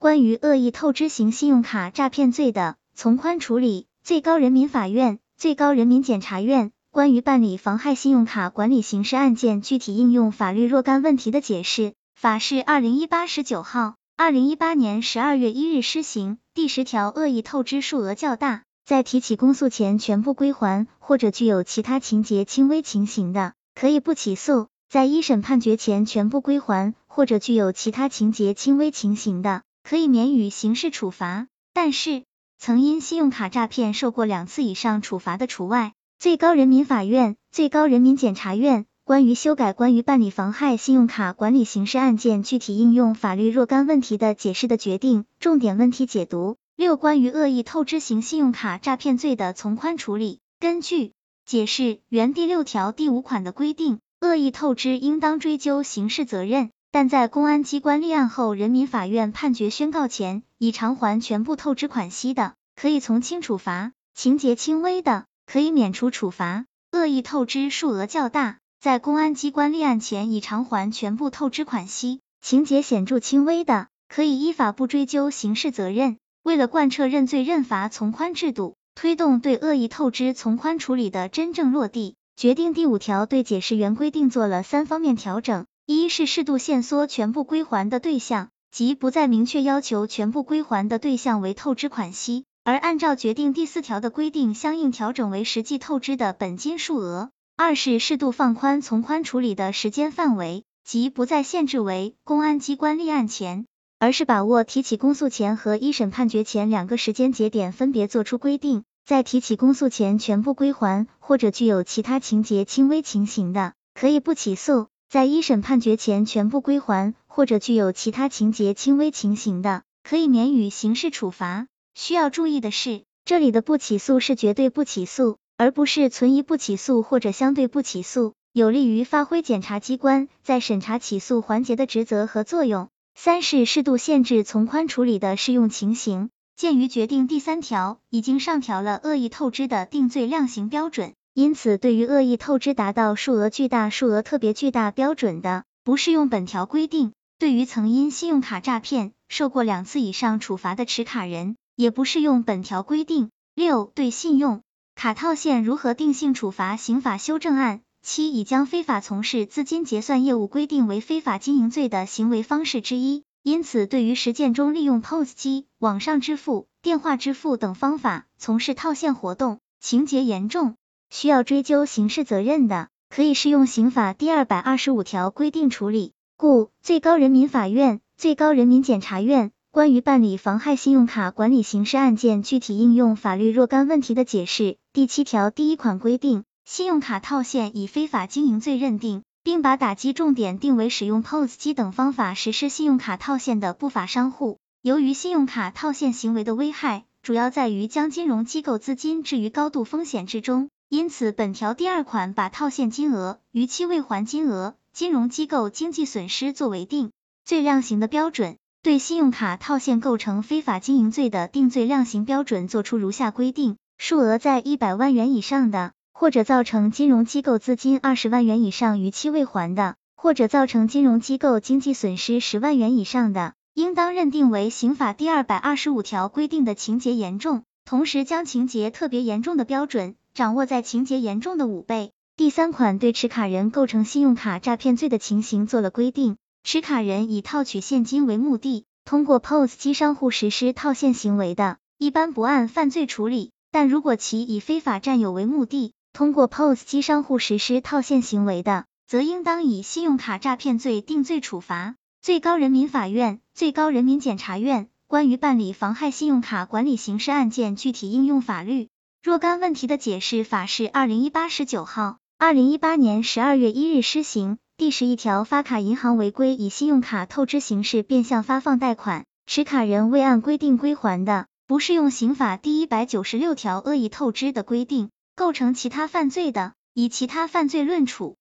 关于恶意透支型信用卡诈骗罪的从宽处理，最高人民法院、最高人民检察院关于办理妨害信用卡管理刑事案件具体应用法律若干问题的解释，法释二零一八十九号，二零一八年十二月一日施行。第十条，恶意透支数额较大，在提起公诉前全部归还或者具有其他情节轻微情形的，可以不起诉；在一审判决前全部归还或者具有其他情节轻微情形的，可以免予刑事处罚。但是，曾因信用卡诈骗受过两次以上处罚的除外。最高人民法院、最高人民检察院关于修改关于办理妨害信用卡管理刑事案件具体应用法律若干问题的解释的决定，重点问题解读。六、关于恶意透支型信用卡诈骗罪的从宽处理，根据解释原第六条第五款的规定，恶意透支应当追究刑事责任，但在公安机关立案后，人民法院判决宣告前已偿还全部透支款息的，可以从轻处罚；情节轻微的，可以免除处罚。恶意透支数额较大，在公安机关立案前已偿还全部透支款息，情节显著轻微的，可以依法不追究刑事责任。为了贯彻认罪认罚从宽制度，推动对恶意透支从宽处理的真正落地，决定第五条对解释原规定做了三方面调整：一是适度限缩全部归还的对象，即不再明确要求全部归还的对象为透支款息，而按照决定第四条的规定相应调整为实际透支的本金数额；二是适度放宽从宽处理的时间范围，即不再限制为公安机关立案前。而是把握提起公诉前和一审判决前两个时间节点分别作出规定，在提起公诉前全部归还或者具有其他情节轻微情形的，可以不起诉；在一审判决前全部归还或者具有其他情节轻微情形的，可以免予刑事处罚。需要注意的是，这里的不起诉是绝对不起诉，而不是存疑不起诉或者相对不起诉，有利于发挥检察机关在审查起诉环节的职责和作用。三是适度限制从宽处理的适用情形。鉴于决定第三条已经上调了恶意透支的定罪量刑标准，因此对于恶意透支达到数额巨大、数额特别巨大标准的，不适用本条规定。对于曾因信用卡诈骗受过两次以上处罚的持卡人，也不适用本条规定。六、对信用卡套现如何定性处罚刑法修正案。七已将非法从事资金结算业务规定为非法经营罪的行为方式之一，因此对于实践中利用 POS 机、网上支付、电话支付等方法从事套现活动，情节严重，需要追究刑事责任的，可以适用刑法第二百二十五条规定处理。故最高人民法院、最高人民检察院关于办理妨害信用卡管理刑事案件具体应用法律若干问题的解释第七条第一款规定。信用卡套现以非法经营罪认定，并把打击重点定为使用 POS 机等方法实施信用卡套现的不法商户。由于信用卡套现行为的危害主要在于将金融机构资金置于高度风险之中，因此本条第二款把套现金额、逾期未还金额、金融机构经济损失作为定罪量刑的标准，对信用卡套现构成非法经营罪的定罪量刑标准作出如下规定：数额在一百万元以上的。或者造成金融机构资金二十万元以上逾期未还的，或者造成金融机构经济损失十万元以上的，应当认定为刑法第二百二十五条规定的情节严重，同时将情节特别严重的标准掌握在情节严重的五倍。第三款对持卡人构成信用卡诈骗罪的情形做了规定，持卡人以套取现金为目的，通过 POS 机商户实施套现行为的，一般不按犯罪处理，但如果其以非法占有为目的，通过 POS 机商户实施套现行为的，则应当以信用卡诈骗罪定罪处罚。最高人民法院、最高人民检察院关于办理妨害信用卡管理刑事案件具体应用法律若干问题的解释法是二零一八十九号，二零一八年十二月一日施行。第十一条，发卡银行违规以信用卡透支形式变相发放贷款，持卡人未按规定归还的，不适用刑法第一百九十六条恶意透支的规定。构成其他犯罪的，以其他犯罪论处。